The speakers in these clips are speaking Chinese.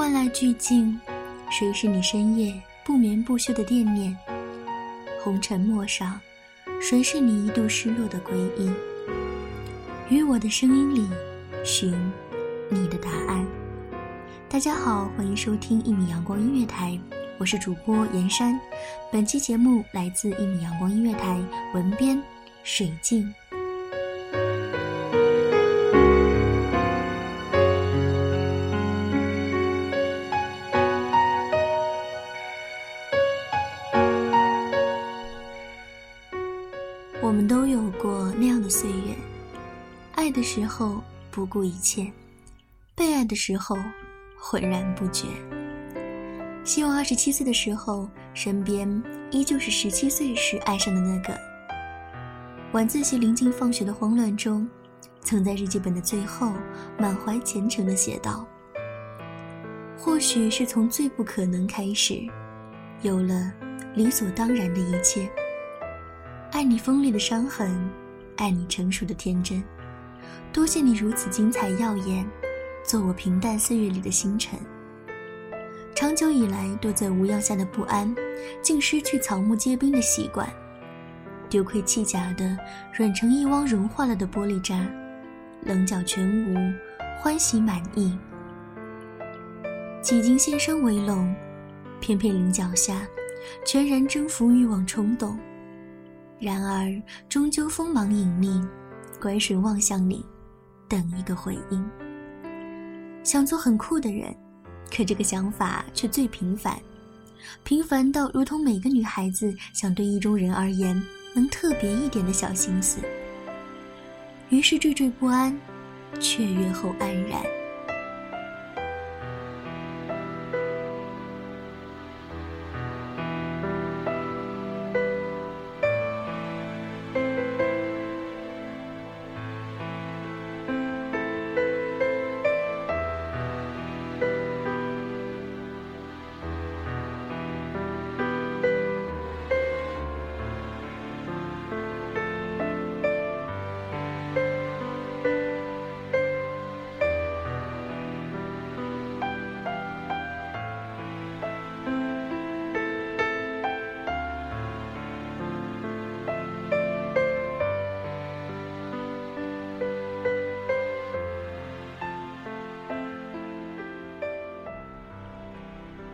万籁俱静，谁是你深夜不眠不休的惦念？红尘陌上，谁是你一度失落的归依？于我的声音里，寻你的答案。大家好，欢迎收听一米阳光音乐台，我是主播严山。本期节目来自一米阳光音乐台，文编水静。我们都有过那样的岁月，爱的时候不顾一切，被爱的时候浑然不觉。希望二十七岁的时候，身边依旧是十七岁时爱上的那个。晚自习临近放学的慌乱中，曾在日记本的最后满怀虔诚地写道：“或许是从最不可能开始，有了理所当然的一切。”爱你锋利的伤痕，爱你成熟的天真。多谢你如此精彩耀眼，做我平淡岁月里的星辰。长久以来躲在无恙下的不安，竟失去草木皆兵的习惯。丢盔弃甲的软成一汪融化了的玻璃渣，棱角全无，欢喜满意。几经先生围拢，偏偏棱角下，全然征服欲望冲动。然而，终究锋芒隐匿，乖顺望向你，等一个回应。想做很酷的人，可这个想法却最平凡，平凡到如同每个女孩子想对意中人而言能特别一点的小心思。于是惴惴不安，雀跃后黯然。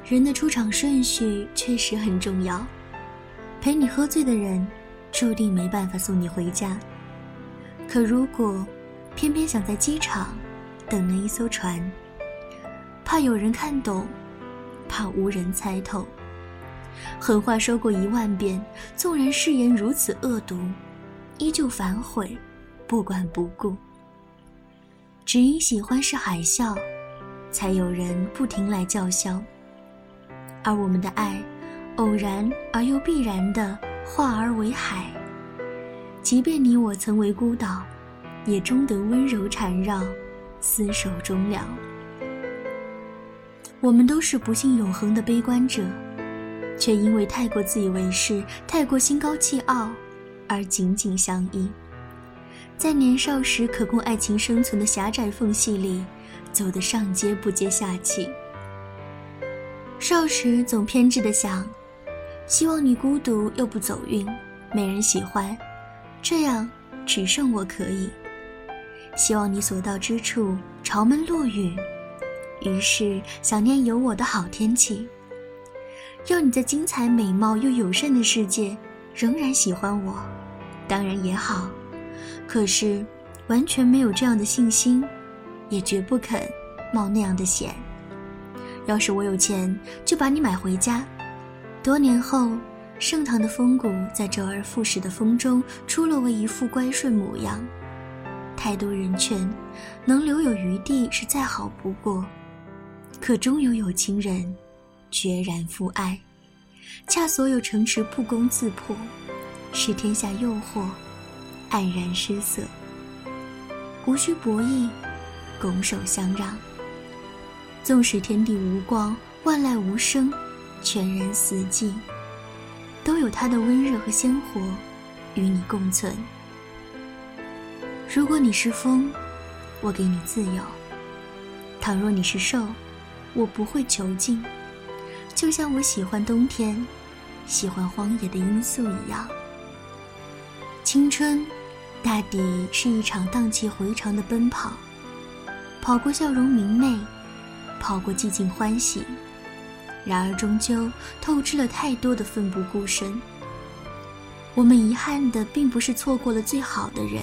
人的出场顺序确实很重要。陪你喝醉的人，注定没办法送你回家。可如果偏偏想在机场等那一艘船，怕有人看懂，怕无人猜透。狠话说过一万遍，纵然誓言如此恶毒，依旧反悔，不管不顾。只因喜欢是海啸，才有人不停来叫嚣。而我们的爱，偶然而又必然的化而为海。即便你我曾为孤岛，也终得温柔缠绕，厮守终了。我们都是不信永恒的悲观者，却因为太过自以为是、太过心高气傲，而紧紧相依。在年少时可供爱情生存的狭窄缝隙里，走得上接不接下气。少时总偏执的想，希望你孤独又不走运，没人喜欢，这样只剩我可以。希望你所到之处朝门落雨，于是想念有我的好天气。要你在精彩美貌又友善的世界仍然喜欢我，当然也好。可是，完全没有这样的信心，也绝不肯冒那样的险。要是我有钱，就把你买回家。多年后，盛唐的风骨在周而复始的风中出落为一副乖顺模样。太多人劝，能留有余地是再好不过，可终有有情人决然负爱。恰所有城池不攻自破，是天下诱惑。黯然失色，无需博弈，拱手相让。纵使天地无光，万籁无声，全然死寂，都有它的温热和鲜活，与你共存。如果你是风，我给你自由；倘若你是兽，我不会囚禁。就像我喜欢冬天，喜欢荒野的罂粟一样。青春，大抵是一场荡气回肠的奔跑，跑过笑容明媚，跑过寂静欢喜，然而终究透支了太多的奋不顾身。我们遗憾的并不是错过了最好的人，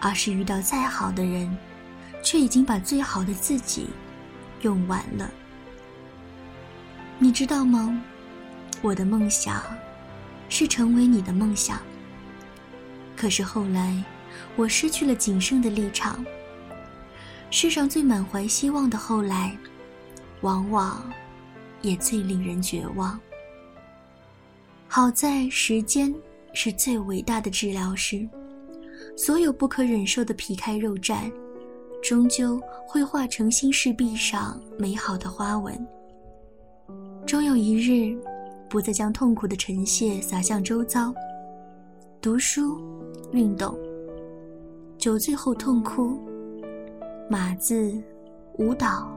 而是遇到再好的人，却已经把最好的自己用完了。你知道吗？我的梦想是成为你的梦想。可是后来，我失去了仅剩的立场。世上最满怀希望的后来，往往也最令人绝望。好在时间是最伟大的治疗师，所有不可忍受的皮开肉绽，终究会化成心事壁上美好的花纹。终有一日，不再将痛苦的尘屑洒向周遭。读书。运动，酒醉后痛哭，码字，舞蹈，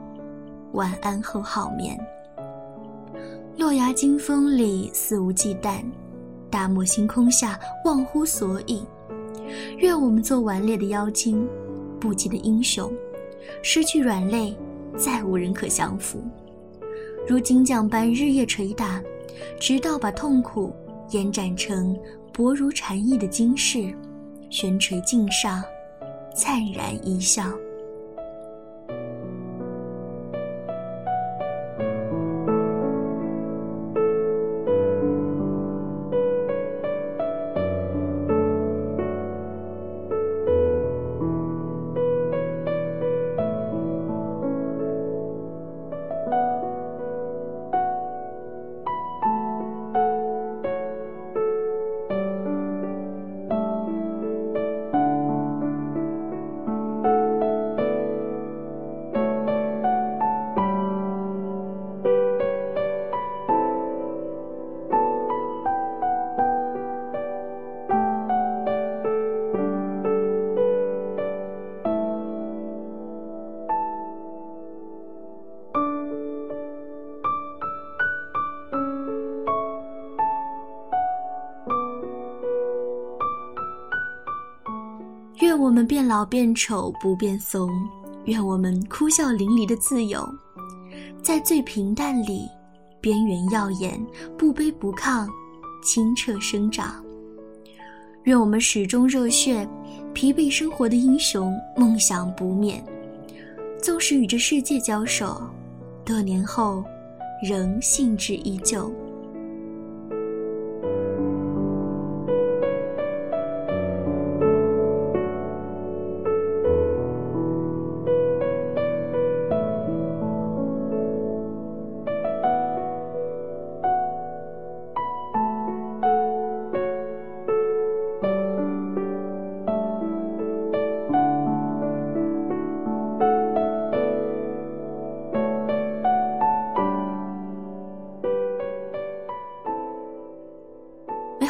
晚安后好眠。落崖惊风里肆无忌惮，大漠星空下忘乎所以。愿我们做顽劣的妖精，不羁的英雄，失去软肋，再无人可降服。如金匠般日夜捶打，直到把痛苦延展成。薄如蝉翼的金饰，悬垂镜上，灿然一笑。我们变老变丑不变怂，愿我们哭笑淋漓的自由，在最平淡里边缘耀眼，不卑不亢，清澈生长。愿我们始终热血，疲惫生活的英雄梦想不灭，纵使与这世界交手，多年后仍兴致依旧。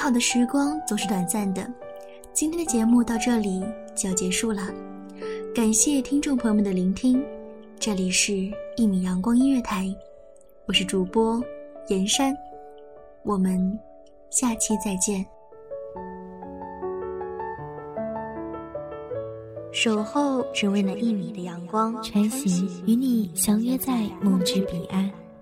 好的时光总是短暂的，今天的节目到这里就要结束了。感谢听众朋友们的聆听，这里是《一米阳光音乐台》，我是主播严山，我们下期再见。守候只为那一米的阳光，穿行与你相约在梦之彼岸。